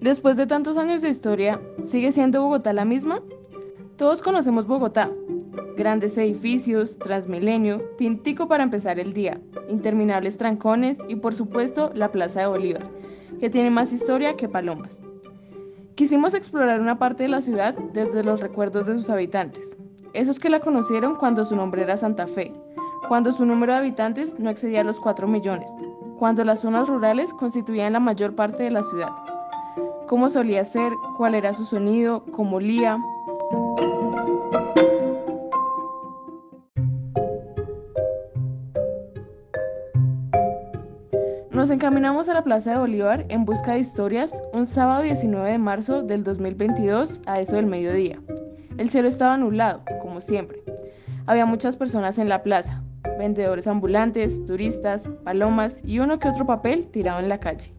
Después de tantos años de historia, ¿sigue siendo Bogotá la misma? Todos conocemos Bogotá. Grandes edificios, Transmilenio, tintico para empezar el día, interminables trancones y por supuesto la Plaza de Bolívar, que tiene más historia que palomas. Quisimos explorar una parte de la ciudad desde los recuerdos de sus habitantes, esos que la conocieron cuando su nombre era Santa Fe, cuando su número de habitantes no excedía los 4 millones, cuando las zonas rurales constituían la mayor parte de la ciudad cómo solía ser, cuál era su sonido, cómo olía. Nos encaminamos a la Plaza de Bolívar en busca de historias un sábado 19 de marzo del 2022 a eso del mediodía. El cielo estaba nublado, como siempre. Había muchas personas en la plaza, vendedores ambulantes, turistas, palomas y uno que otro papel tirado en la calle.